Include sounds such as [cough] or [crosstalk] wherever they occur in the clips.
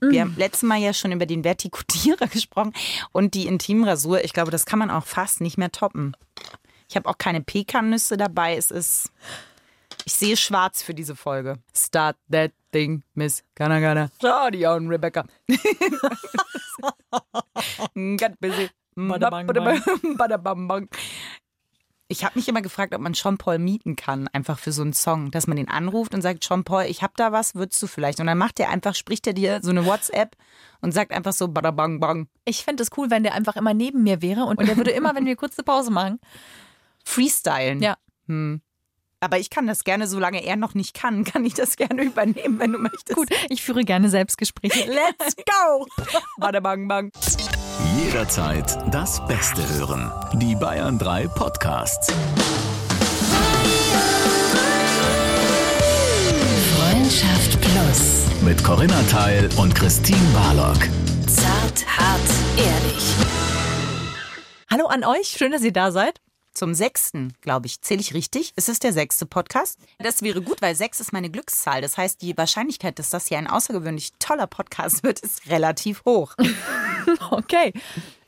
Wir haben letztes Mal ja schon über den Vertikutierer [laughs] gesprochen und die Intimrasur. Ich glaube, das kann man auch fast nicht mehr toppen. Ich habe auch keine Pekannüsse dabei. Es ist. Ich sehe schwarz für diese Folge. Start that thing, Miss Gana Gana. Und Rebecca. [laughs] Got busy. Badabang. Badabang. Ich habe mich immer gefragt, ob man Sean Paul mieten kann, einfach für so einen Song, dass man den anruft und sagt, Sean Paul, ich hab da was, würdest du vielleicht? Und dann macht er einfach, spricht er dir so eine WhatsApp und sagt einfach so, badabang, bang. Ich fände es cool, wenn der einfach immer neben mir wäre und, und der würde immer, wenn wir kurz eine Pause machen, Freestylen. Ja. Hm. Aber ich kann das gerne, solange er noch nicht kann, kann ich das gerne übernehmen, wenn du möchtest. Gut, ich führe gerne Selbstgespräche. Let's go! [laughs] Badabang, bang. Jederzeit das Beste hören. Die Bayern 3 Podcasts. Freundschaft Plus. Mit Corinna Teil und Christine Barlock. Zart, hart, ehrlich. Hallo an euch, schön, dass ihr da seid. Zum sechsten, glaube ich. Zähle ich richtig? Ist es der sechste Podcast? Das wäre gut, weil sechs ist meine Glückszahl. Das heißt, die Wahrscheinlichkeit, dass das hier ein außergewöhnlich toller Podcast [laughs] wird, ist relativ hoch. [laughs] Okay,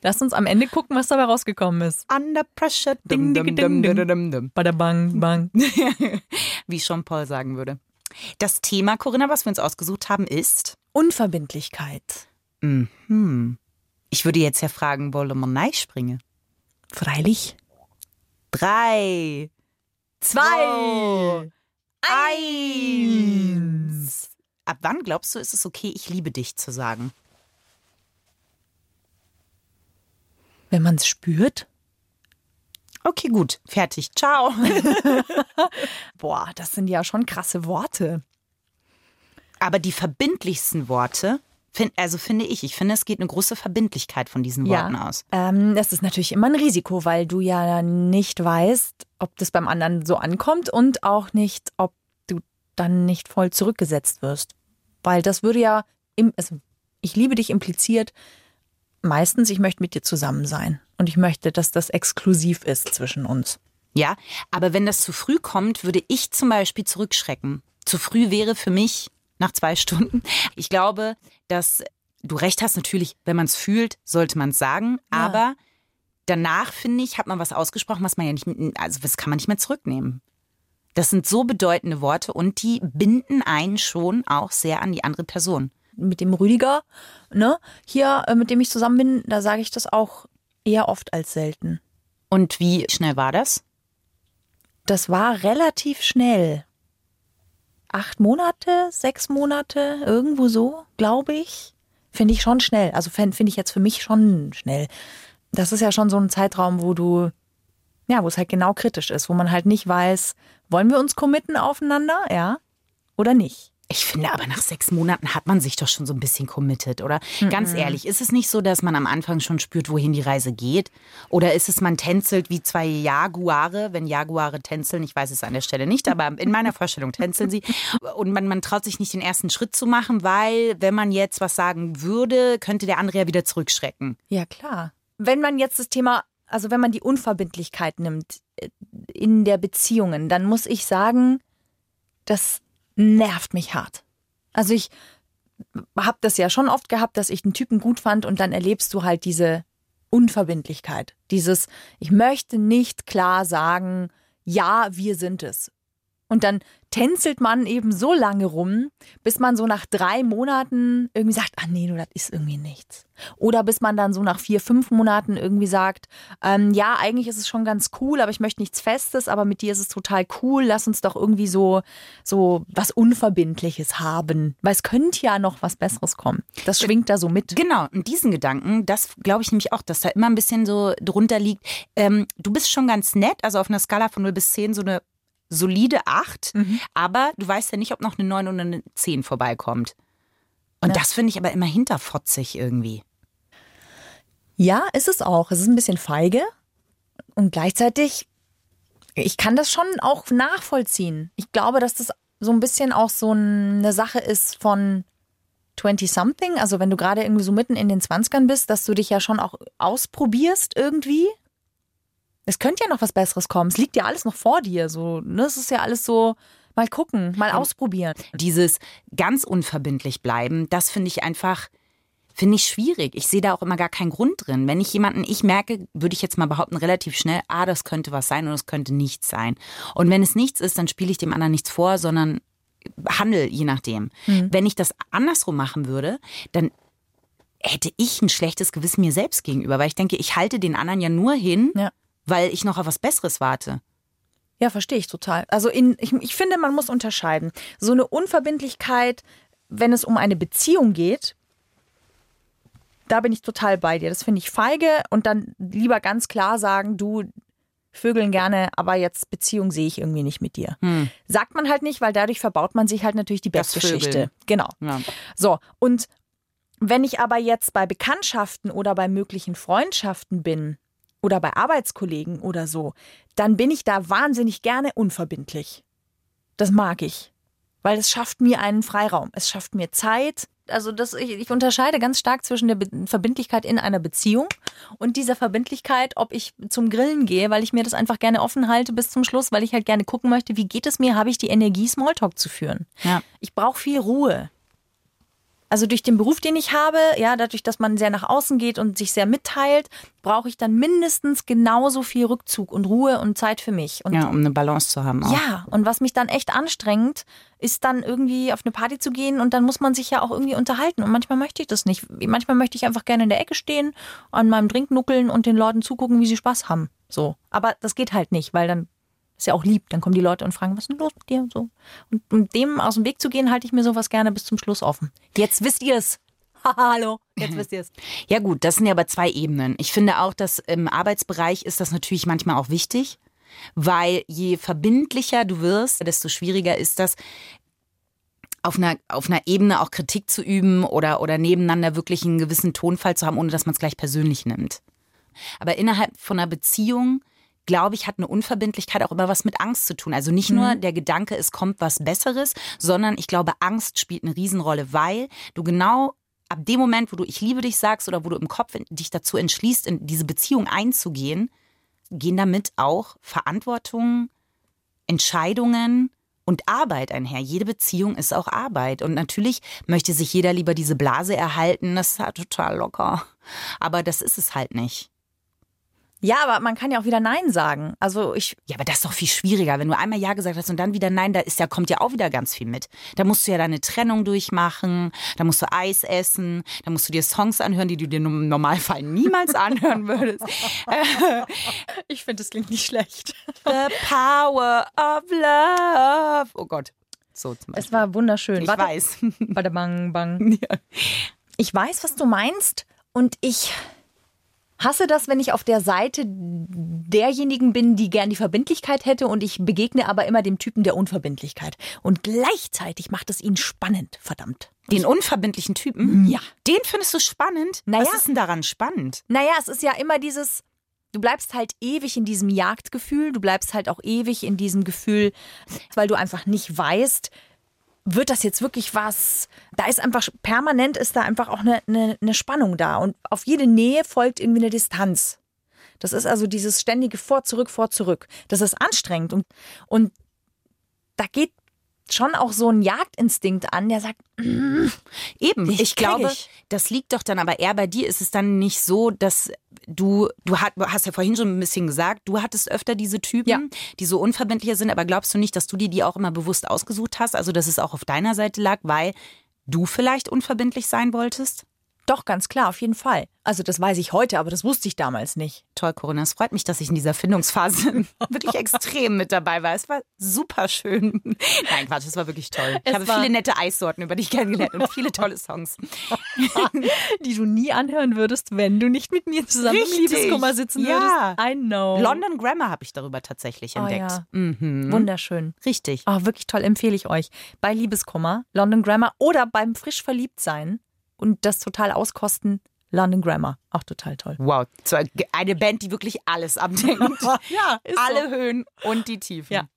lasst uns am Ende gucken, was dabei rausgekommen ist. Under pressure. Ding, ding, ding, dum, dum, dum. Bada bang, bang. [laughs] Wie Jean Paul sagen würde. Das Thema, Corinna, was wir uns ausgesucht haben, ist. Unverbindlichkeit. Mhm. Ich würde jetzt ja fragen, wollen wir nein springen? Freilich. Drei, Zwei. eins. Ab wann glaubst du, ist es okay, ich liebe dich zu sagen? Wenn man es spürt. Okay, gut, fertig. Ciao. [laughs] Boah, das sind ja schon krasse Worte. Aber die verbindlichsten Worte, find, also finde ich, ich finde, es geht eine große Verbindlichkeit von diesen Worten aus. Ähm, das ist natürlich immer ein Risiko, weil du ja nicht weißt, ob das beim anderen so ankommt und auch nicht, ob du dann nicht voll zurückgesetzt wirst. Weil das würde ja, im, also ich liebe dich impliziert, meistens, ich möchte mit dir zusammen sein. Und ich möchte, dass das exklusiv ist zwischen uns. Ja, aber wenn das zu früh kommt, würde ich zum Beispiel zurückschrecken. Zu früh wäre für mich nach zwei Stunden. Ich glaube, dass du recht hast, natürlich, wenn man es fühlt, sollte man es sagen. Ja. Aber danach, finde ich, hat man was ausgesprochen, was man ja nicht, also das kann man nicht mehr zurücknehmen. Das sind so bedeutende Worte und die binden einen schon auch sehr an die andere Person. Mit dem Rüdiger, ne, hier, äh, mit dem ich zusammen bin, da sage ich das auch eher oft als selten. Und wie schnell war das? Das war relativ schnell. Acht Monate, sechs Monate, irgendwo so, glaube ich. Finde ich schon schnell. Also finde find ich jetzt für mich schon schnell. Das ist ja schon so ein Zeitraum, wo du, ja, wo es halt genau kritisch ist, wo man halt nicht weiß, wollen wir uns committen aufeinander, ja, oder nicht. Ich finde aber nach sechs Monaten hat man sich doch schon so ein bisschen committed, oder? Ganz ehrlich, ist es nicht so, dass man am Anfang schon spürt, wohin die Reise geht? Oder ist es, man tänzelt wie zwei Jaguare, wenn Jaguare tänzeln? Ich weiß es an der Stelle nicht, aber in meiner Vorstellung tänzeln sie. Und man, man traut sich nicht den ersten Schritt zu machen, weil, wenn man jetzt was sagen würde, könnte der andere ja wieder zurückschrecken. Ja, klar. Wenn man jetzt das Thema, also wenn man die Unverbindlichkeit nimmt äh, in der Beziehungen, dann muss ich sagen, das nervt mich hart. Also ich habe das ja schon oft gehabt, dass ich einen Typen gut fand und dann erlebst du halt diese Unverbindlichkeit. Dieses, ich möchte nicht klar sagen, ja, wir sind es. Und dann tänzelt man eben so lange rum, bis man so nach drei Monaten irgendwie sagt, ah nee, du, das ist irgendwie nichts. Oder bis man dann so nach vier, fünf Monaten irgendwie sagt, ähm, ja, eigentlich ist es schon ganz cool, aber ich möchte nichts Festes, aber mit dir ist es total cool, lass uns doch irgendwie so, so was Unverbindliches haben. Weil es könnte ja noch was Besseres kommen. Das schwingt da so mit. Genau, und diesen Gedanken, das glaube ich nämlich auch, dass da immer ein bisschen so drunter liegt. Ähm, du bist schon ganz nett, also auf einer Skala von 0 bis 10 so eine solide 8, aber du weißt ja nicht, ob noch eine 9 oder eine 10 vorbeikommt. Und Ja. das finde ich aber immer hinterfotzig irgendwie. Ja, ist es auch. Es ist ein bisschen feige und gleichzeitig, ich kann das schon auch nachvollziehen. Ich glaube, dass das so ein bisschen auch so eine Sache ist von 20-something, also wenn du gerade irgendwie so mitten in den 20ern bist, dass du dich ja schon auch ausprobierst irgendwie. Es könnte ja noch was Besseres kommen. Es liegt ja alles noch vor dir. So, ne? Es ist ja alles so, Mal gucken, mal ausprobieren. Dieses ganz unverbindlich bleiben, das finde ich einfach, finde ich schwierig. Ich sehe da auch immer gar keinen Grund drin. Wenn ich jemanden, ich merke, würde ich jetzt mal behaupten, relativ schnell, ah, das könnte was sein und das könnte nichts sein. Und wenn es nichts ist, dann spiele ich dem anderen nichts vor, sondern handel je nachdem. Wenn ich das andersrum machen würde, dann hätte ich ein schlechtes Gewissen mir selbst gegenüber, weil ich denke, ich halte den anderen ja nur hin, Ja. Weil ich noch auf was Besseres warte. Ja, verstehe ich total. Also in, ich, ich finde, man muss unterscheiden. So eine Unverbindlichkeit, wenn es um eine Beziehung geht, da bin ich total bei dir. Das finde ich feige und dann lieber ganz klar sagen, du vögeln gerne, aber jetzt Beziehung sehe ich irgendwie nicht mit dir. Sagt man halt nicht, weil dadurch verbaut man sich halt natürlich die Bestgeschichte. Genau. Ja. So, und wenn ich aber jetzt bei Bekanntschaften oder bei möglichen Freundschaften bin oder bei Arbeitskollegen oder so, dann bin ich da wahnsinnig gerne unverbindlich. Das mag ich, weil es schafft mir einen Freiraum, es schafft mir Zeit. Also das, ich, ich unterscheide ganz stark zwischen der Be Verbindlichkeit in einer Beziehung und dieser Verbindlichkeit, ob ich zum Grillen gehe, weil ich mir das einfach gerne offen halte bis zum Schluss, weil ich halt gerne gucken möchte, wie geht es mir, habe ich die Energie, Smalltalk zu führen. Ja. Ich brauche viel Ruhe. Also durch den Beruf, den ich habe, ja, dadurch, dass man sehr nach außen geht und sich sehr mitteilt, brauche ich dann mindestens genauso viel Rückzug und Ruhe und Zeit für mich. Und ja, um eine Balance zu haben. Auch. ja, und was mich dann echt anstrengt, ist dann irgendwie auf eine Party zu gehen und dann muss man sich ja auch irgendwie unterhalten. Und manchmal möchte ich das nicht. Manchmal möchte ich einfach gerne in der Ecke stehen, an meinem Drink nuckeln und den Leuten zugucken, wie sie Spaß haben. So. Aber das geht halt nicht, weil dann ist ja auch lieb. Dann kommen die Leute und fragen, was ist denn los mit dir? Und so. Und um dem aus dem Weg zu gehen, halte ich mir sowas gerne bis zum Schluss offen. Jetzt wisst ihr es. [laughs] Hallo, jetzt wisst ihr es. Ja gut, das sind ja aber zwei Ebenen. Ich finde auch, dass im Arbeitsbereich ist das natürlich manchmal auch wichtig, weil je verbindlicher du wirst, desto schwieriger ist das, auf einer, auf einer Ebene auch Kritik zu üben oder, oder nebeneinander wirklich einen gewissen Tonfall zu haben, ohne dass man es gleich persönlich nimmt. Aber innerhalb von einer Beziehung, glaube ich, hat eine Unverbindlichkeit auch immer was mit Angst zu tun. Also nicht nur der Gedanke, es kommt was Besseres, sondern ich glaube, Angst spielt eine Riesenrolle, weil du genau ab dem Moment, wo du ich liebe dich sagst oder wo du im Kopf dich dazu entschließt, in diese Beziehung einzugehen, gehen damit auch Verantwortung, Entscheidungen und Arbeit einher. Jede Beziehung ist auch Arbeit. Und natürlich möchte sich jeder lieber diese Blase erhalten. Das ist ja total locker. Aber das ist es halt nicht. Ja, aber man kann ja auch wieder Nein sagen. Also ich, Ja, aber das ist doch viel schwieriger. Wenn du einmal Ja gesagt hast und dann wieder Nein, da ist ja, kommt ja auch wieder ganz viel mit. Da musst du ja deine Trennung durchmachen, da musst du Eis essen, da musst du dir Songs anhören, die du dir im Normalfall niemals [laughs] anhören würdest. [laughs] ich finde, das klingt nicht schlecht. The power of love. Oh Gott. So zum Beispiel. Es war wunderschön. ich Warte, weiß. Warte, bang, bang. [laughs] Ich weiß, was du meinst und ich hasse das, wenn ich auf der Seite derjenigen bin, die gern die Verbindlichkeit hätte und ich begegne aber immer dem Typen der Unverbindlichkeit. Und gleichzeitig macht es ihn spannend, verdammt. Den unverbindlichen Typen? Ja. Den findest du spannend? Naja. Was ist denn daran spannend? Naja, es ist ja immer dieses, du bleibst halt ewig in diesem Jagdgefühl, du bleibst halt auch ewig in diesem Gefühl, weil du einfach nicht weißt, wird das jetzt wirklich was? Da ist einfach permanent ist da einfach auch eine, eine, eine Spannung da und auf jede Nähe folgt irgendwie eine Distanz. Das ist also dieses ständige vor, zurück, vor, zurück. Das ist anstrengend und, und da geht schon auch so ein Jagdinstinkt an, der sagt, Eben, Dich ich krieg glaube, ich. das liegt doch dann aber eher bei dir. Ist es dann nicht so, dass du, du hast ja vorhin schon ein bisschen gesagt, du hattest öfter diese Typen, Ja. die so unverbindlicher sind, aber glaubst du nicht, dass du dir die auch immer bewusst ausgesucht hast? Also, dass es auch auf deiner Seite lag, weil du vielleicht unverbindlich sein wolltest? Doch ganz klar, auf jeden Fall. Also das weiß ich heute, aber das wusste ich damals nicht. Toll, Corinna. Es freut mich, dass ich in dieser Findungsphase [laughs] wirklich extrem mit dabei war. Es war super schön. Nein, Quatsch, es war wirklich toll. Ich Es habe viele nette Eissorten über dich kennengelernt und viele tolle Songs. [laughs] die du nie anhören würdest, wenn du nicht mit mir zusammen Richtig. im Liebeskummer sitzen Ja. würdest. I know. London Grammar habe ich darüber tatsächlich Oh entdeckt. ja. Mhm. Wunderschön. Richtig. Oh, wirklich toll, empfehle ich euch. Bei Liebeskummer, London Grammar oder beim frisch verliebt sein und das total auskosten, London Grammar. Auch total toll. Wow, so eine Band, die wirklich alles abdenkt. [laughs] Ja, ist Alle Höhen und die Tiefen. Ja.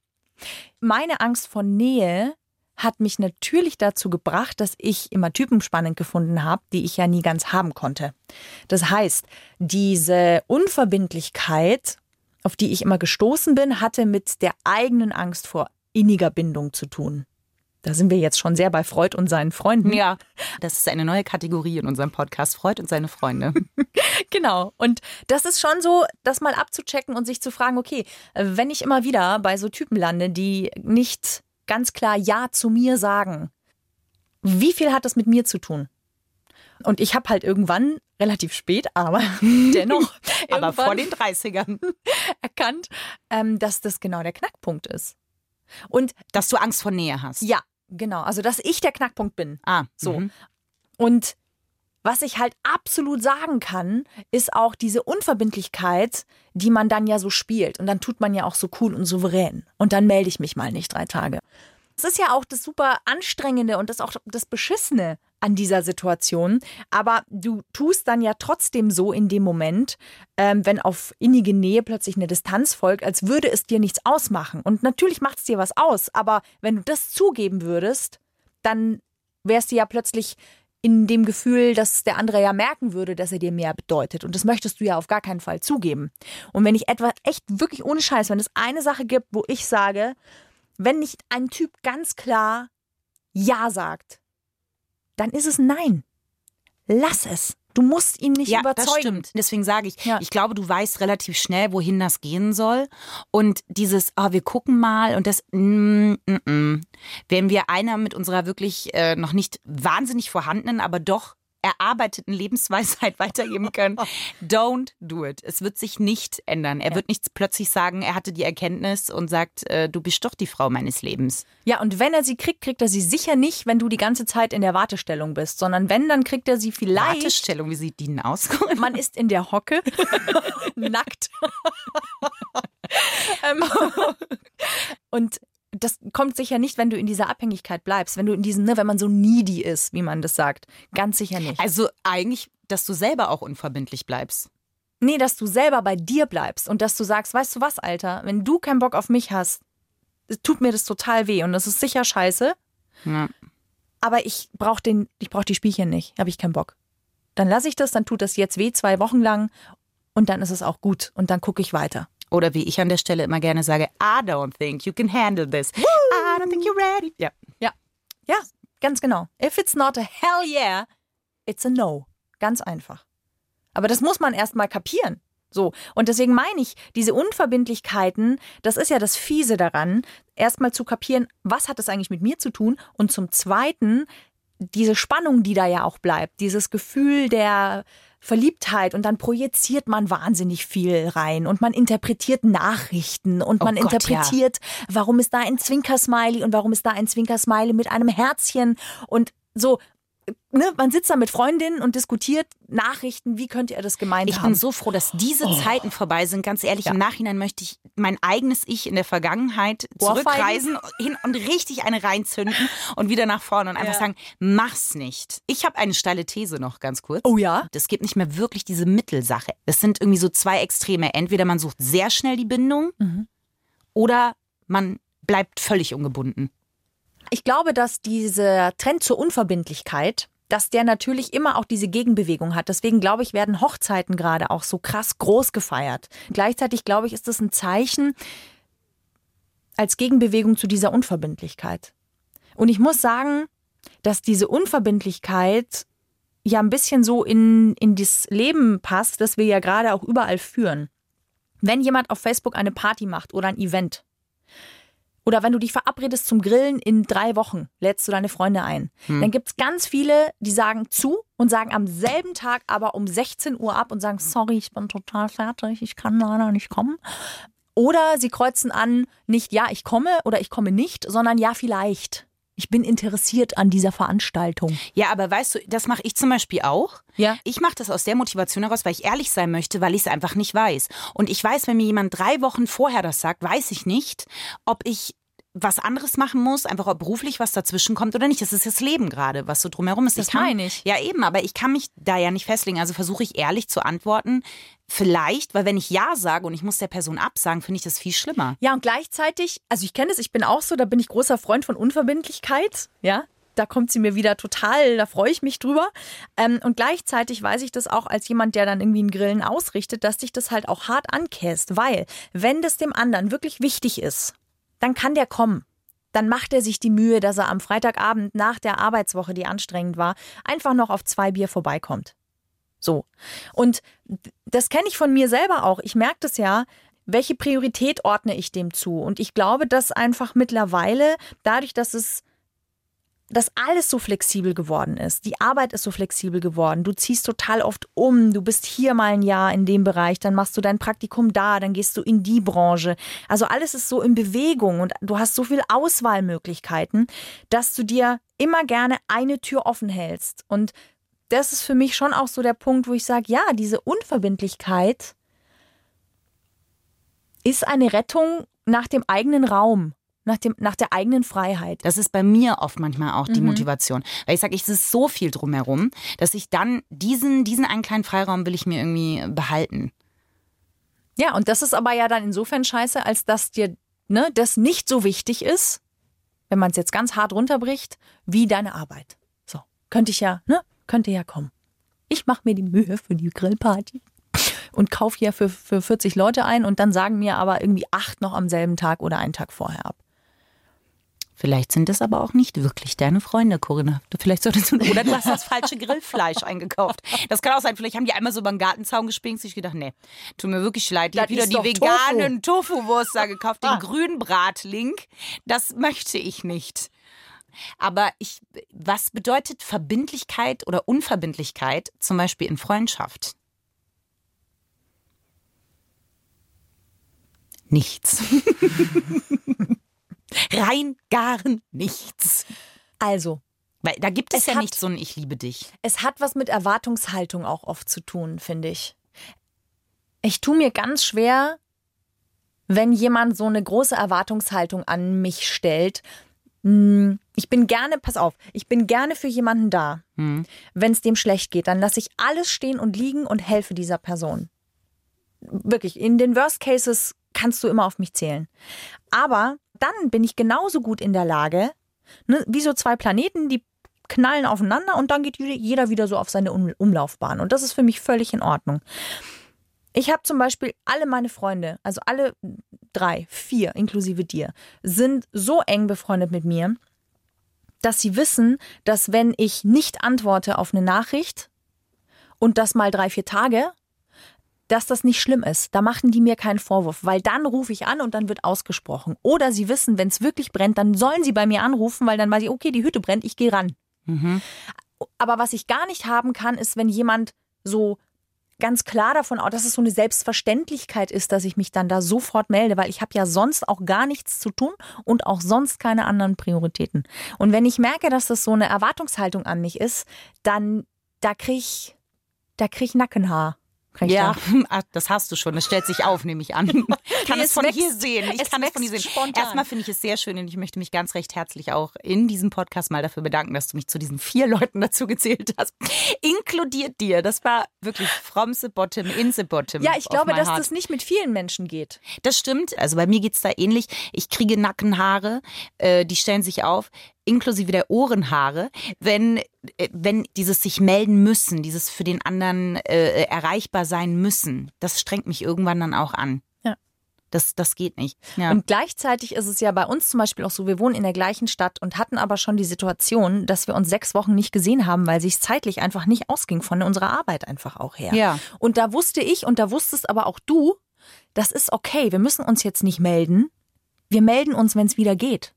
Meine Angst vor Nähe hat mich natürlich dazu gebracht, dass ich immer Typen spannend gefunden habe, die ich ja nie ganz haben konnte. Das heißt, diese Unverbindlichkeit, auf die ich immer gestoßen bin, hatte mit der eigenen Angst vor inniger Bindung zu tun. Da sind wir jetzt schon sehr bei Freud und seinen Freunden. Ja, das ist eine neue Kategorie in unserem Podcast, Freud und seine Freunde. [laughs] Genau. Und das ist schon so, das mal abzuchecken und sich zu fragen, okay, wenn ich immer wieder bei so Typen lande, die nicht ganz klar Ja zu mir sagen, wie viel hat das mit mir zu tun? Und ich habe halt irgendwann, relativ spät, aber [laughs] dennoch, Aber vor den 30ern. erkannt, ähm, dass das genau der Knackpunkt ist. Und Dass du Angst vor Nähe hast. ja, genau, also dass ich der Knackpunkt bin. Ah, So. mhm. Und was ich halt absolut sagen kann, ist auch diese Unverbindlichkeit, die man dann ja so spielt. Und dann tut man ja auch so cool und souverän. Und dann melde ich mich mal nicht drei Tage. Das ist ja auch das super Anstrengende und das auch das Beschissene an dieser Situation. Aber du tust dann ja trotzdem so in dem Moment, ähm, wenn auf innige Nähe plötzlich eine Distanz folgt, als würde es dir nichts ausmachen. Und natürlich macht es dir was aus. Aber wenn du das zugeben würdest, dann wärst du ja plötzlich in dem Gefühl, dass der andere ja merken würde, dass er dir mehr bedeutet. Und das möchtest du ja auf gar keinen Fall zugeben. Und wenn ich etwa echt wirklich ohne Scheiß, wenn es eine Sache gibt, wo ich sage, wenn nicht ein Typ ganz klar Ja sagt, dann ist es Nein. Lass es. Du musst ihn nicht Ja, überzeugen. das stimmt. Deswegen sage ich, Ja. ich glaube, du weißt relativ schnell, wohin das gehen soll. Und dieses, ah, wir gucken mal und das, mm, mm, mm. wenn wir einer mit unserer wirklich äh, noch nicht wahnsinnig vorhandenen, aber doch erarbeiteten Lebensweisheit [laughs] weitergeben können, don't do it. Es wird sich nicht ändern. Er wird nicht plötzlich sagen, er hatte die Erkenntnis und sagt, äh, du bist doch die Frau meines Lebens. Ja, und wenn er sie kriegt, kriegt er sie sicher nicht, wenn du die ganze Zeit in der Wartestellung bist, sondern wenn, dann kriegt er sie vielleicht. Wartestellung, wie sieht die denn aus? Man ist in der Hocke, [laughs] nackt. [laughs] ähm, und das kommt sicher nicht, wenn du in dieser Abhängigkeit bleibst, wenn du in diesem, ne, wenn man so needy ist, wie man das sagt. Ganz sicher nicht. Also eigentlich, dass du selber auch unverbindlich bleibst. Nee, dass du selber bei dir bleibst und dass du sagst, weißt du was, Alter, wenn du keinen Bock auf mich hast, tut mir das total weh und das ist sicher scheiße, Ja. aber ich brauch den, ich brauch die Spielchen nicht, habe ich keinen Bock. Dann lasse ich das, dann tut das jetzt weh zwei Wochen lang und dann ist es auch gut und dann gucke ich weiter. Oder wie ich an der Stelle immer gerne sage, I don't think you can handle this. I don't think you're ready. Ja. Ja, ja, ganz genau. If it's not a hell yeah, it's a no. Ganz einfach. Aber das muss man erst mal kapieren. So. Und deswegen meine ich, diese Unverbindlichkeiten, das ist ja das Fiese daran, erstmal zu kapieren, was hat das eigentlich mit mir zu tun? Und zum Zweiten, diese Spannung, die da ja auch bleibt, dieses Gefühl der Verliebtheit und dann projiziert man wahnsinnig viel rein und man interpretiert Nachrichten und Oh man Gott, ja. interpretiert, warum ist da ein Zwinkersmiley und warum ist da ein Zwinkersmiley mit einem Herzchen und so. Ne, man sitzt da mit Freundinnen und diskutiert Nachrichten, wie könnte er das gemeint Ich haben. bin so froh, dass diese Zeiten vorbei sind. Ganz ehrlich, im Nachhinein möchte ich mein eigenes Ich in der Vergangenheit Ohrfeigen? zurückreisen hin und richtig eine reinzünden und wieder nach vorne und einfach Ja. sagen, mach's nicht. Ich habe eine steile These noch ganz kurz. Oh ja? Es gibt nicht mehr wirklich diese Mittelsache. Es sind irgendwie so zwei Extreme. Entweder man sucht sehr schnell die Bindung Mhm. oder man bleibt völlig ungebunden. Ich glaube, dass dieser Trend zur Unverbindlichkeit, dass der natürlich immer auch diese Gegenbewegung hat. Deswegen glaube ich, werden Hochzeiten gerade auch so krass groß gefeiert. Gleichzeitig glaube ich, ist das ein Zeichen als Gegenbewegung zu dieser Unverbindlichkeit. Und ich muss sagen, dass diese Unverbindlichkeit ja ein bisschen so in, in das Leben passt, das wir ja gerade auch überall führen. Wenn jemand auf Facebook eine Party macht oder ein Event, oder wenn du dich verabredest zum Grillen in drei Wochen, lädst du deine Freunde ein. Dann gibt's ganz viele, die sagen zu und sagen am selben Tag aber um 16 Uhr ab und sagen, sorry, ich bin total fertig, ich kann leider nicht kommen. Oder sie kreuzen an, nicht ja, ich komme oder ich komme nicht, sondern ja, vielleicht. Ich bin interessiert an dieser Veranstaltung. Ja, aber weißt du, das mache ich zum Beispiel auch. Ja. Ich mache das aus der Motivation heraus, weil ich ehrlich sein möchte, weil ich es einfach nicht weiß. Und ich weiß, wenn mir jemand drei Wochen vorher das sagt, weiß ich nicht, ob ich was anderes machen muss, einfach ob beruflich was dazwischen kommt oder nicht. Das ist das Leben gerade, was so drumherum ist. Das kann, meine ich. Ja, eben, aber ich kann mich da ja nicht festlegen. Also versuche ich ehrlich zu antworten. Vielleicht, weil wenn ich Ja sage und ich muss der Person absagen, finde ich das viel schlimmer. Ja, und gleichzeitig, also ich kenne es, ich bin auch so, da bin ich großer Freund von Unverbindlichkeit, ja. Da kommt sie mir wieder total, da freue ich mich drüber. Ähm, und gleichzeitig weiß ich das auch als jemand, der dann irgendwie einen Grillen ausrichtet, dass dich das halt auch hart ankäst, weil wenn das dem anderen wirklich wichtig ist, dann kann der kommen. dann macht er sich die Mühe, dass er am Freitagabend nach der Arbeitswoche, die anstrengend war, einfach noch auf zwei Bier vorbeikommt. So. Und das kenne ich von mir selber auch. Ich merke das ja, welche Priorität ordne ich dem zu? Und ich glaube, dass einfach mittlerweile, dadurch, dass es dass alles so flexibel geworden ist. Die Arbeit ist so flexibel geworden. Du ziehst total oft um. Du bist hier mal ein Jahr in dem Bereich, dann machst du dein Praktikum da, dann gehst du in die Branche. Also alles ist so in Bewegung und du hast so viele Auswahlmöglichkeiten, dass du dir immer gerne eine Tür offen hältst. Und das ist für mich schon auch so der Punkt, wo ich sage, ja, diese Unverbindlichkeit ist eine Rettung nach dem eigenen Raum. Nach, dem, nach der eigenen Freiheit. Das ist bei mir oft manchmal auch die mhm. Motivation. Weil ich sage, es ist so viel drumherum, dass ich dann diesen, diesen einen kleinen Freiraum will ich mir irgendwie behalten. Ja, und das ist aber ja dann insofern scheiße, als dass dir ne, das nicht so wichtig ist, wenn man es jetzt ganz hart runterbricht, wie deine Arbeit. So, könnte ich ja, ne, könnte ja kommen. Ich mache mir die Mühe für die Grillparty und kaufe hier für, für 40 Leute ein und dann sagen mir aber irgendwie acht noch am selben Tag oder einen Tag vorher ab. Vielleicht sind das aber auch nicht wirklich deine Freunde, Corinna. Du vielleicht solltest du, oder du hast das falsche Grillfleisch eingekauft. Das kann auch sein. Vielleicht haben die einmal so beim Gartenzaun gespinkt. Ich gedacht, nee, tut mir wirklich leid. Ich habe wieder die veganen Tofu-Wurst da gekauft, den ah. grünen Bratling. Das möchte ich nicht. Aber ich, was bedeutet Verbindlichkeit oder Unverbindlichkeit, zum Beispiel in Freundschaft? Nichts. [laughs] Rein gar nichts. Also. Weil da gibt es, es ja hat, nicht so ein Ich liebe dich. Es hat was mit Erwartungshaltung auch oft zu tun, finde ich. Ich tue mir ganz schwer, wenn jemand so eine große Erwartungshaltung an mich stellt. Hm, ich bin gerne, pass auf, ich bin gerne für jemanden da. Hm. Wenn es dem schlecht geht, dann lasse ich alles stehen und liegen und helfe dieser Person. Wirklich, in den Worst Cases kannst du immer auf mich zählen. Aber dann bin ich genauso gut in der Lage, ne, wie so zwei Planeten, die knallen aufeinander und dann geht jeder wieder so auf seine Umlaufbahn. Und das ist für mich völlig in Ordnung. Ich habe zum Beispiel alle meine Freunde, also alle drei, vier, inklusive dir, sind so eng befreundet mit mir, dass sie wissen, dass wenn ich nicht antworte auf eine Nachricht und das mal drei, vier Tage, dass das nicht schlimm ist. Da machen die mir keinen Vorwurf, weil dann rufe ich an und dann wird ausgesprochen. Oder sie wissen, wenn es wirklich brennt, dann sollen sie bei mir anrufen, weil dann weiß ich, okay, die Hütte brennt, ich gehe ran. Mhm. Aber was ich gar nicht haben kann, ist, wenn jemand so ganz klar davon aus, dass es so eine Selbstverständlichkeit ist, dass ich mich dann da sofort melde, weil ich habe ja sonst auch gar nichts zu tun und auch sonst keine anderen Prioritäten. Und wenn ich merke, dass das so eine Erwartungshaltung an mich ist, dann da kriege ich da krieg ich Nackenhaar ja, Ach, [laughs] das hast du schon. Das stellt sich auf, nehme ich an. [laughs] Ich kann es von hier sehen. Ich es kann es von hier sehen. Spontan. Erstmal finde ich es sehr schön und ich möchte mich ganz recht herzlich auch in diesem Podcast mal dafür bedanken, dass du mich zu diesen vier Leuten dazu gezählt hast. Inkludiert dir. Das war wirklich from the bottom, in the bottom. Ja, ich glaube, dass heart. das nicht mit vielen Menschen geht. Das stimmt. Also bei mir geht es da ähnlich. Ich kriege Nackenhaare, äh, die stellen sich auf inklusive der Ohrenhaare, wenn, äh, wenn dieses sich melden müssen, dieses für den anderen äh, erreichbar sein müssen, das strengt mich irgendwann dann auch an. Ja. Das, das geht nicht. Ja. Und gleichzeitig ist es ja bei uns zum Beispiel auch so, wir wohnen in der gleichen Stadt und hatten aber schon die Situation, dass wir uns sechs Wochen nicht gesehen haben, weil sich zeitlich einfach nicht ausging von unserer Arbeit einfach auch her. Ja. Und da wusste ich und da wusstest aber auch du, das ist okay, wir müssen uns jetzt nicht melden. Wir melden uns, wenn es wieder geht.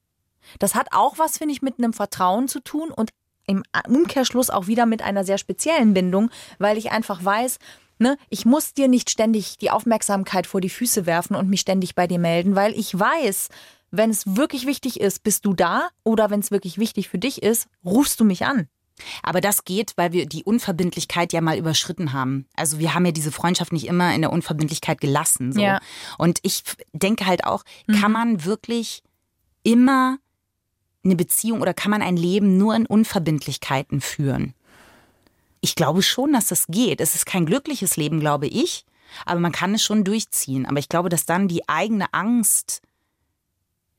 Das hat auch was, finde ich, mit einem Vertrauen zu tun und im Umkehrschluss auch wieder mit einer sehr speziellen Bindung, weil ich einfach weiß, ne, ich muss dir nicht ständig die Aufmerksamkeit vor die Füße werfen und mich ständig bei dir melden, weil ich weiß, wenn es wirklich wichtig ist, bist du da oder wenn es wirklich wichtig für dich ist, rufst du mich an. Aber das geht, weil wir die Unverbindlichkeit ja mal überschritten haben. Also wir haben ja diese Freundschaft nicht immer in der Unverbindlichkeit gelassen. So. Ja. Und ich denke halt auch, kann mhm. man wirklich immer eine Beziehung oder kann man ein Leben nur in Unverbindlichkeiten führen? Ich glaube schon, dass das geht. Es ist kein glückliches Leben, glaube ich, aber man kann es schon durchziehen. Aber ich glaube, dass dann die eigene Angst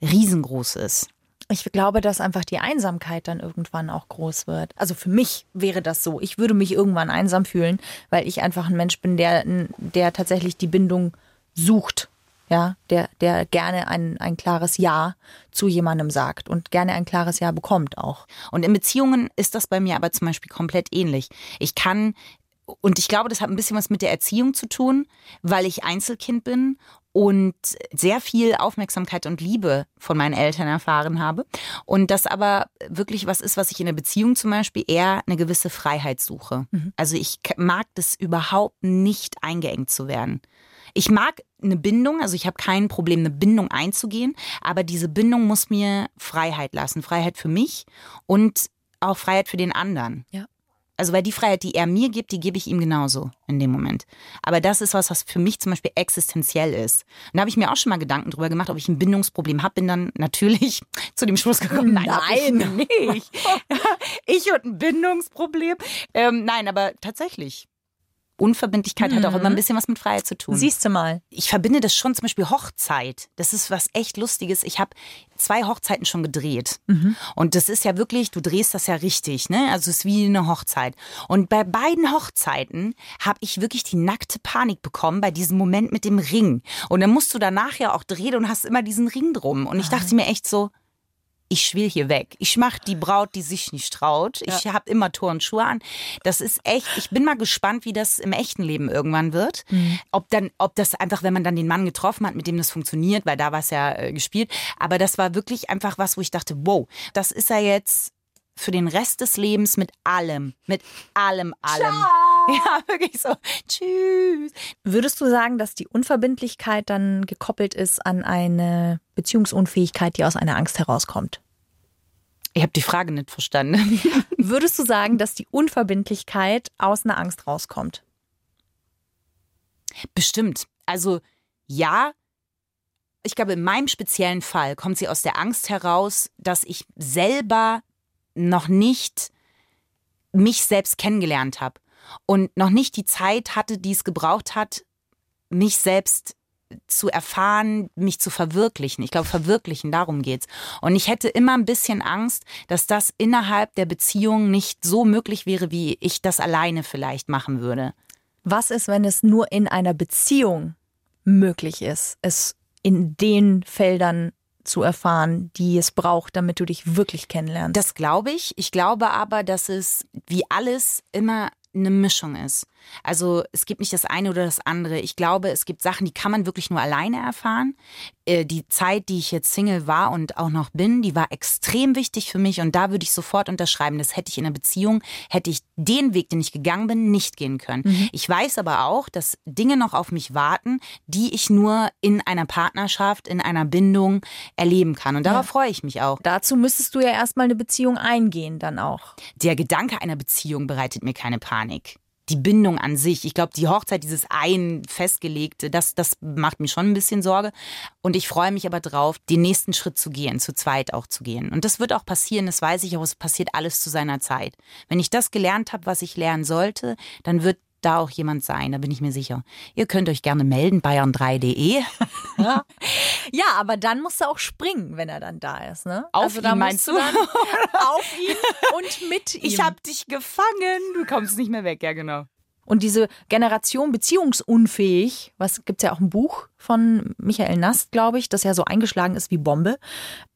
riesengroß ist. Ich glaube, dass einfach die Einsamkeit dann irgendwann auch groß wird. Also für mich wäre das so. Ich würde mich irgendwann einsam fühlen, weil ich einfach ein Mensch bin, der, der tatsächlich die Bindung sucht ja, der, der gerne ein, ein klares Ja zu jemandem sagt und gerne ein klares Ja bekommt auch. Und in Beziehungen ist das bei mir aber zum Beispiel komplett ähnlich. Ich kann, und ich glaube, das hat ein bisschen was mit der Erziehung zu tun, weil ich Einzelkind bin und sehr viel Aufmerksamkeit und Liebe von meinen Eltern erfahren habe. Und das aber wirklich was ist, was ich in der Beziehung zum Beispiel eher eine gewisse Freiheit suche. Also ich mag das überhaupt nicht eingeengt zu werden. Ich mag eine Bindung, also ich habe kein Problem, eine Bindung einzugehen, aber diese Bindung muss mir Freiheit lassen. Freiheit für mich und auch Freiheit für den anderen. Ja. Also weil die Freiheit, die er mir gibt, die gebe ich ihm genauso in dem Moment. Aber das ist was, was für mich zum Beispiel existenziell ist. Und da habe ich mir auch schon mal Gedanken drüber gemacht, ob ich ein Bindungsproblem habe. Bin dann natürlich [laughs] zu dem Schluss gekommen, nein, hab ich Nein. nicht. [laughs] ich und ein Bindungsproblem. Ähm, nein, aber tatsächlich. Unverbindlichkeit hat auch immer ein bisschen was mit Freiheit zu tun Siehst du mal. ich verbinde das schon zum Beispiel Hochzeit. Das ist was echt Lustiges. Ich habe zwei Hochzeiten schon gedreht. Und das ist ja wirklich, du drehst das ja richtig, ne? Also es ist wie eine Hochzeit. Und bei beiden Hochzeiten habe ich wirklich die nackte Panik bekommen bei diesem Moment mit dem Ring. Und dann musst du danach ja auch drehen und hast immer diesen Ring drum. Und ich dachte mir echt so, ich will hier weg. Ich mache die Braut, die sich nicht traut. Ich habe immer Turnschuhe an. Das ist echt, ich bin mal gespannt, wie das im echten Leben irgendwann wird. Ob dann, ob das einfach, wenn man dann den Mann getroffen hat, mit dem das funktioniert, weil da war es ja äh, gespielt. Aber das war wirklich einfach was, wo ich dachte, wow, das ist er jetzt für den Rest des Lebens mit allem, mit allem, allem. [laughs] Ja, wirklich so. Tschüss. Würdest du sagen, dass die Unverbindlichkeit dann gekoppelt ist an eine Beziehungsunfähigkeit, die aus einer Angst herauskommt? Ich habe die Frage nicht verstanden. [laughs] [laughs] Würdest du sagen, dass die Unverbindlichkeit aus einer Angst rauskommt? Bestimmt. Also ja, ich glaube, in meinem speziellen Fall kommt sie aus der Angst heraus, dass ich selber noch nicht mich selbst kennengelernt habe und noch nicht die Zeit hatte, die es gebraucht hat, mich selbst zu erfahren, mich zu verwirklichen. Ich glaube, verwirklichen, darum geht's. Und ich hätte immer ein bisschen Angst, dass das innerhalb der Beziehung nicht so möglich wäre, wie ich das alleine vielleicht machen würde. Was ist, wenn es nur in einer Beziehung möglich ist, es in den Feldern zu erfahren, die es braucht, damit du dich wirklich kennenlernst? Das glaube ich. Ich glaube aber, dass es wie alles immer eine Mischung ist. Also es gibt nicht das eine oder das andere. Ich glaube, es gibt Sachen, die kann man wirklich nur alleine erfahren. Äh, Die Zeit, die ich jetzt Single war und auch noch bin, die war extrem wichtig für mich und da würde ich sofort unterschreiben. Das hätte ich in einer Beziehung, hätte ich den Weg, den ich gegangen bin, nicht gehen können. Ich weiß aber auch, dass Dinge noch auf mich warten, die ich nur in einer Partnerschaft, in einer Bindung erleben kann. Und darauf freue ich mich auch. Dazu müsstest du ja erstmal eine Beziehung eingehen, dann auch. der Gedanke einer Beziehung bereitet mir keine Panik. Die Bindung an sich, ich glaube, die Hochzeit, dieses ein festgelegte, das, das macht mir schon ein bisschen Sorge. Und ich freue mich aber drauf, den nächsten Schritt zu gehen, zu zweit auch zu gehen. Und das wird auch passieren, das weiß ich, aber es passiert alles zu seiner Zeit. Wenn ich das gelernt habe, was ich lernen sollte, dann wird da auch jemand sein, da bin ich mir sicher. Ihr könnt euch gerne melden, bayern3.de. [laughs] Ja, aber dann musst du auch springen, wenn er dann da ist, ne? Auf also ihn, meinst du? Dann [laughs] auf ihn und mit ihm. Ich hab dich gefangen. Du kommst nicht mehr weg, ja genau. Und diese Generation beziehungsunfähig, was gibt's ja auch ein Buch von Michael Nast, glaube ich, das ja so eingeschlagen ist wie Bombe.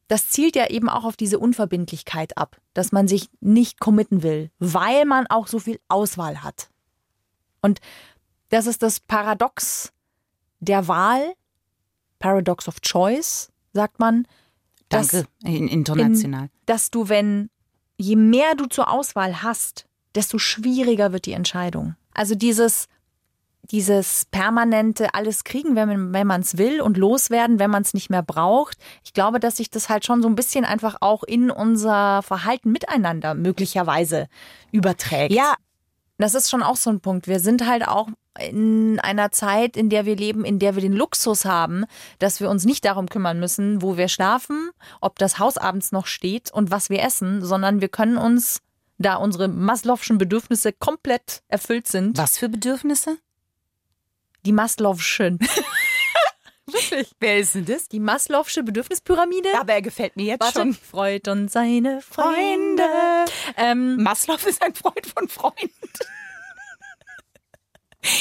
Das zielt ja eben auch auf diese Unverbindlichkeit ab, dass man sich nicht committen will, weil man auch so viel Auswahl hat. Und das ist das Paradox der Wahl, Paradox of Choice, sagt man. dass Danke, in, international. in, dass du, wenn je mehr du zur Auswahl hast, desto schwieriger wird die Entscheidung. Also dieses, dieses permanente alles kriegen, wenn man wenn man es will und loswerden, wenn man es nicht mehr braucht. Ich glaube, dass sich das halt schon so ein bisschen einfach auch in unser Verhalten miteinander möglicherweise überträgt. ja, Das ist schon auch so ein Punkt. Wir sind halt auch in einer Zeit, in der wir leben, in der wir den Luxus haben, dass wir uns nicht darum kümmern müssen, wo wir schlafen, ob das Haus abends noch steht und was wir essen, sondern wir können uns, da unsere Maslow'schen Bedürfnisse komplett erfüllt sind, was für Bedürfnisse? die Maslow'schen. [laughs] [laughs] Wirklich? Wer ist denn das? Die Maslow'sche Bedürfnispyramide? Aber er gefällt mir jetzt Warte. schon. Freud und seine Freunde. Ähm, Maslow ist ein Freund von Freund.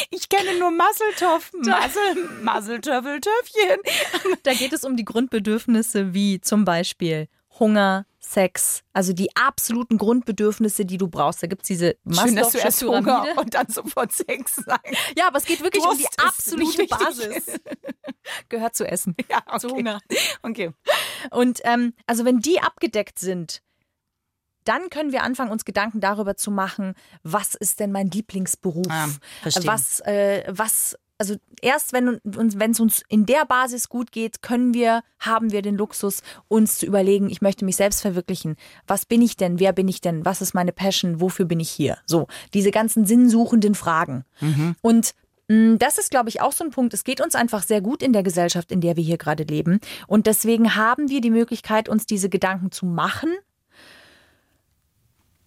Ich kenne nur Masseltoff, [laughs] Massel, Masseltöffeltöffchen. [laughs] Da geht es um die Grundbedürfnisse wie zum Beispiel Hunger, Sex, also die absoluten Grundbedürfnisse, die du brauchst. Da gibt es diese Maslow'sche Hunger Pyramide. und dann sofort Sex sagen. Ja, aber es geht wirklich um die Durst absolute. Basis. Gehört zu essen. Ja, okay. Zu Hunger. Okay. Und ähm, also wenn die abgedeckt sind, dann können wir anfangen, uns Gedanken darüber zu machen, was ist denn mein Lieblingsberuf? Ah, was, äh, was, also erst wenn uns, wenn es uns in der Basis gut geht, können wir, haben wir den Luxus, uns zu überlegen, ich möchte mich selbst verwirklichen. Was bin ich denn? Wer bin ich denn? Was ist meine Passion? Wofür bin ich hier? So, diese ganzen sinnsuchenden Fragen. Und mh, das ist, glaube ich, auch so ein Punkt. Es geht uns einfach sehr gut in der Gesellschaft, in der wir hier gerade leben. Und deswegen haben wir die Möglichkeit, uns diese Gedanken zu machen.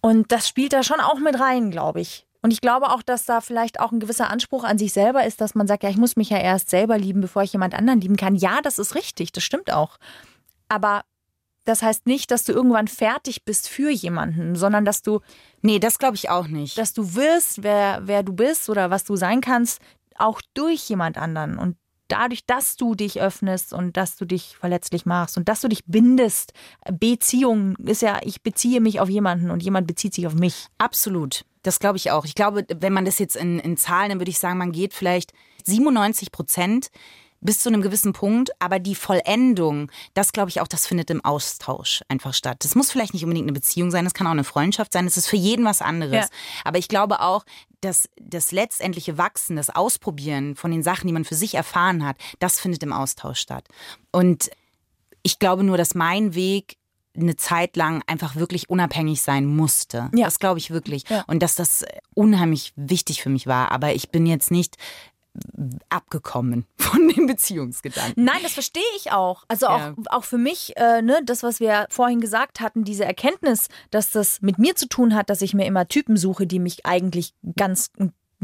Und das spielt da schon auch mit rein, glaube ich. Und ich glaube auch, dass da vielleicht auch ein gewisser Anspruch an sich selber ist, dass man sagt, ja, ich muss mich ja erst selber lieben, bevor ich jemand anderen lieben kann. Ja, das ist richtig, das stimmt auch. Aber das heißt nicht, dass du irgendwann fertig bist für jemanden, sondern dass du, Nee, das glaube ich auch nicht. dass du wirst, wer, wer du bist oder was du sein kannst, auch durch jemand anderen. Und dadurch, dass du dich öffnest und dass du dich verletzlich machst und dass du dich bindest. Beziehung ist ja, ich beziehe mich auf jemanden und jemand bezieht sich auf mich. Absolut. Das glaube ich auch. Ich glaube, wenn man das jetzt in, in Zahlen, dann würde ich sagen, man geht vielleicht 97 Prozent bis zu einem gewissen Punkt, aber die Vollendung, das glaube ich auch, das findet im Austausch einfach statt. Das muss vielleicht nicht unbedingt eine Beziehung sein, das kann auch eine Freundschaft sein, das ist für jeden was anderes. Ja. Aber ich glaube auch, dass das letztendliche Wachsen, das Ausprobieren von den Sachen, die man für sich erfahren hat, das findet im Austausch statt. Und ich glaube nur, dass mein Weg eine Zeit lang einfach wirklich unabhängig sein musste. Ja. Das glaube ich wirklich. Ja. Und dass das unheimlich wichtig für mich war. Aber ich bin jetzt nicht abgekommen [laughs] von den Beziehungsgedanken. Nein, das verstehe ich auch. Also auch, Ja. auch für mich, äh, ne, das, was wir vorhin gesagt hatten, diese Erkenntnis, dass das mit mir zu tun hat, dass ich mir immer Typen suche, die mich eigentlich ganz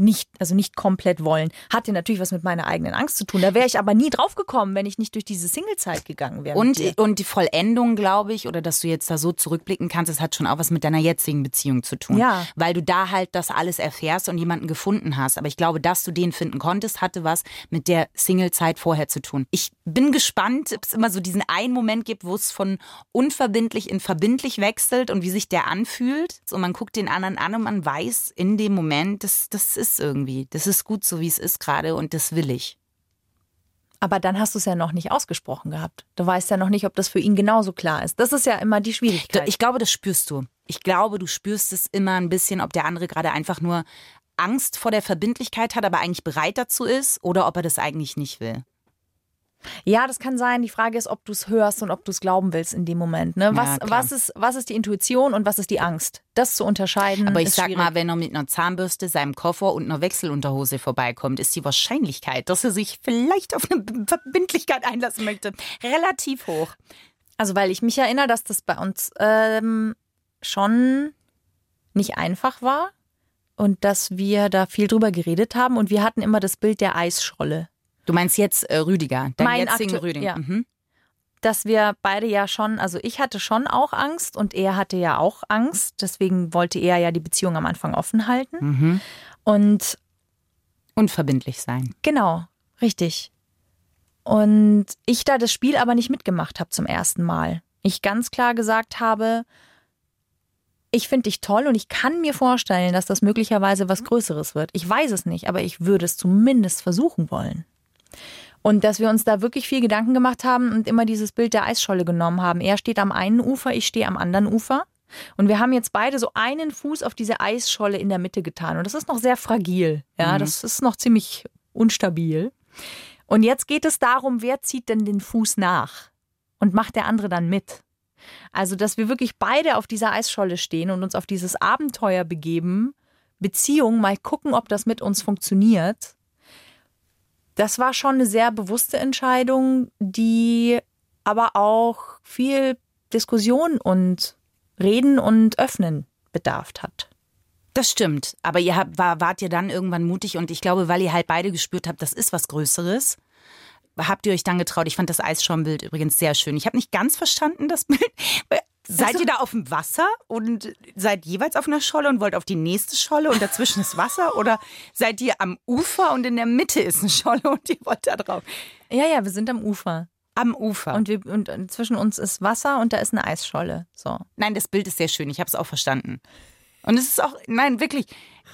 nicht, also nicht komplett wollen, hatte natürlich was mit meiner eigenen Angst zu tun. Da wäre ich aber nie drauf gekommen, wenn ich nicht durch diese Singlezeit gegangen wäre. Und, und die Vollendung, glaube ich, oder dass du jetzt da so zurückblicken kannst, das hat schon auch was mit deiner jetzigen Beziehung zu tun. Ja. Weil du da halt das alles erfährst und jemanden gefunden hast. Aber ich glaube, dass du den finden konntest, hatte was mit der Singlezeit vorher zu tun. Ich bin gespannt, ob es immer so diesen einen Moment gibt, wo es von unverbindlich in verbindlich wechselt und wie sich der anfühlt. Und man guckt den anderen an und man weiß in dem Moment, das, das ist irgendwie, das ist gut so, wie es ist gerade und das will ich. aber dann hast du es ja noch nicht ausgesprochen gehabt. Du weißt ja noch nicht, ob das für ihn genauso klar ist. Das ist ja immer die Schwierigkeit. Ich glaube, das spürst du. Ich glaube, du spürst es immer ein bisschen, ob der andere gerade einfach nur Angst vor der Verbindlichkeit hat, aber eigentlich bereit dazu ist oder ob er das eigentlich nicht will. Ja, das kann sein. Die Frage ist, ob du es hörst und ob du es glauben willst in dem Moment. Ne? Was, klar. was, ist, was ist die Intuition und was ist die Angst? Das zu unterscheiden. Aber ich sag schwierig. mal, wenn er mit einer Zahnbürste, seinem Koffer und einer Wechselunterhose vorbeikommt, ist die Wahrscheinlichkeit, dass er sich vielleicht auf eine Verbindlichkeit einlassen möchte, relativ hoch. Also, weil ich mich erinnere, dass das bei uns ähm, schon nicht einfach war und dass wir da viel drüber geredet haben und wir hatten immer das Bild der Eisscholle. Du meinst jetzt äh, Rüdiger, dein Mein jetzigen aktu- Rüdiger. ja. Mhm. dass wir beide ja schon, also ich hatte schon auch Angst und er hatte ja auch Angst. Deswegen wollte er ja die Beziehung am Anfang offen halten. Mhm. Und Unverbindlich sein. genau, richtig. Und ich da das Spiel aber nicht mitgemacht habe zum ersten Mal. Ich ganz klar gesagt habe, ich finde dich toll und ich kann mir vorstellen, dass das möglicherweise was Größeres wird. Ich weiß es nicht, aber ich würde es zumindest versuchen wollen. Und dass wir uns da wirklich viel Gedanken gemacht haben und immer dieses Bild der Eisscholle genommen haben. Er steht am einen Ufer, ich stehe am anderen Ufer. Und wir haben jetzt beide so einen Fuß auf diese Eisscholle in der Mitte getan. Und das ist noch sehr fragil. Ja, das ist noch ziemlich unstabil. Und jetzt geht es darum, wer zieht denn den Fuß nach? Und macht der andere dann mit? Also, dass wir wirklich beide auf dieser Eisscholle stehen und uns auf dieses Abenteuer begeben, Beziehung, mal gucken, ob das mit uns funktioniert. Das war schon eine sehr bewusste Entscheidung, die aber auch viel Diskussion und Reden und Öffnen bedarf hat. Das stimmt. Aber ihr habt, war, wart ihr dann irgendwann mutig und ich glaube, weil ihr halt beide gespürt habt, das ist was Größeres, habt ihr euch dann getraut. Ich fand das Eisschaumbild übrigens sehr schön. Ich habe nicht ganz verstanden, das Bild. [laughs] Seid ihr da auf dem Wasser und seid jeweils auf einer Scholle und wollt auf die nächste Scholle und dazwischen ist Wasser? [laughs] Oder seid ihr am Ufer und in der Mitte ist eine Scholle und ihr wollt da drauf? Ja, ja, wir sind am Ufer. Am Ufer. Und, wir, und und zwischen uns ist Wasser und da ist eine Eisscholle. So. Nein, das Bild ist sehr schön. Ich habe es auch verstanden. Und es ist auch, nein, wirklich,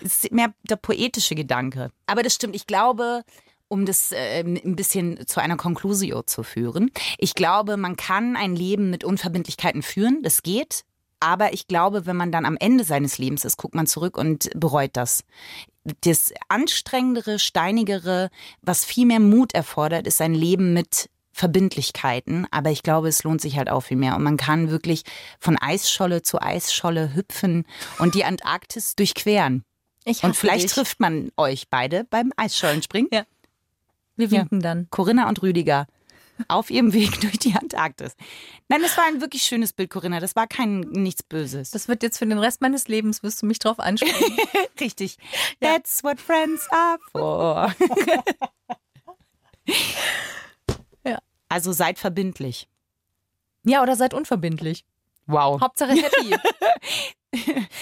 es ist mehr der poetische Gedanke. Aber das stimmt. Ich glaube, um das äh, ein bisschen zu einer Conclusio zu führen, ich glaube, man kann ein Leben mit Unverbindlichkeiten führen. Das geht. Aber ich glaube, wenn man dann am Ende seines Lebens ist, guckt man zurück und bereut das. Das anstrengendere, steinigere, was viel mehr Mut erfordert, ist ein Leben mit Verbindlichkeiten, aber ich glaube, es lohnt sich halt auch viel mehr. Und man kann wirklich von Eisscholle zu Eisscholle hüpfen und die Antarktis durchqueren. Ich Und vielleicht dich. trifft man euch beide beim Eisschollenspringen. Ja. Wir winken dann. Corinna und Rüdiger auf ihrem [laughs] Weg durch die Antarktis. Nein, das war ein wirklich schönes Bild, Corinna. Das war kein nichts Böses. Das wird jetzt für den Rest meines Lebens, wirst du mich drauf ansprechen. [laughs] Richtig. [laughs] That's what friends are for. Ja. Also seid verbindlich. ja, oder seid unverbindlich. Wow. Hauptsache happy.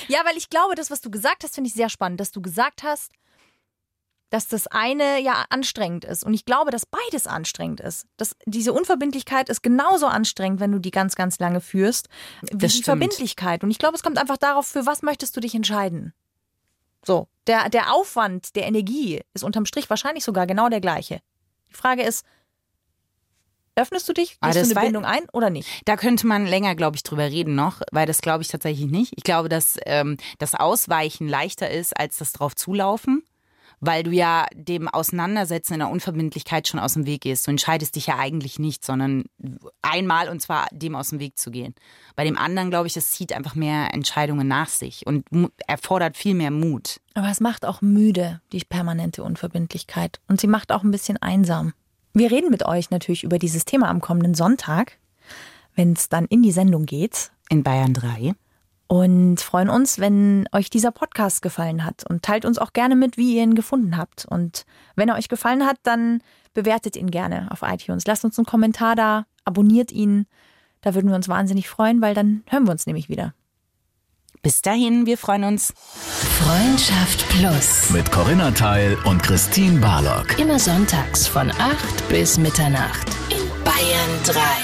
ja, weil ich glaube, das, was du gesagt hast, finde ich sehr spannend, dass du gesagt hast, dass das eine ja anstrengend ist. Und ich glaube, dass beides anstrengend ist. Dass diese Unverbindlichkeit ist genauso anstrengend, wenn du die ganz, ganz lange führst, wie Das die stimmt. Verbindlichkeit. Und ich glaube, es kommt einfach darauf, für was möchtest du dich entscheiden. So, der, der Aufwand der Energie ist unterm Strich wahrscheinlich sogar genau der gleiche. Die Frage ist, öffnest du dich, Ah, gehst du das eine Bindung ein oder nicht? Da könnte man länger, glaube ich, drüber reden noch, weil das glaube ich tatsächlich nicht. Ich glaube, dass ähm, das Ausweichen leichter ist, als das drauf zulaufen, weil du ja dem Auseinandersetzen in der Unverbindlichkeit schon aus dem Weg gehst. Du entscheidest dich ja eigentlich nicht, sondern einmal und zwar dem aus dem Weg zu gehen. Bei dem anderen, glaube ich, das zieht einfach mehr Entscheidungen nach sich und erfordert viel mehr Mut. Aber es macht auch müde, die permanente Unverbindlichkeit. Und sie macht auch ein bisschen einsam. Wir reden mit euch natürlich über dieses Thema am kommenden Sonntag, wenn es dann in die Sendung geht. In Bayern 3. Und freuen uns, wenn euch dieser Podcast gefallen hat. Und teilt uns auch gerne mit, wie ihr ihn gefunden habt. Und wenn er euch gefallen hat, dann bewertet ihn gerne auf iTunes. Lasst uns einen Kommentar da, abonniert ihn. Da würden wir uns wahnsinnig freuen, weil dann hören wir uns nämlich wieder. Bis dahin, wir freuen uns. Freundschaft Plus. Mit Corinna Teil und Christine Barlock. Immer sonntags von 8 bis Mitternacht. In Bayern 3.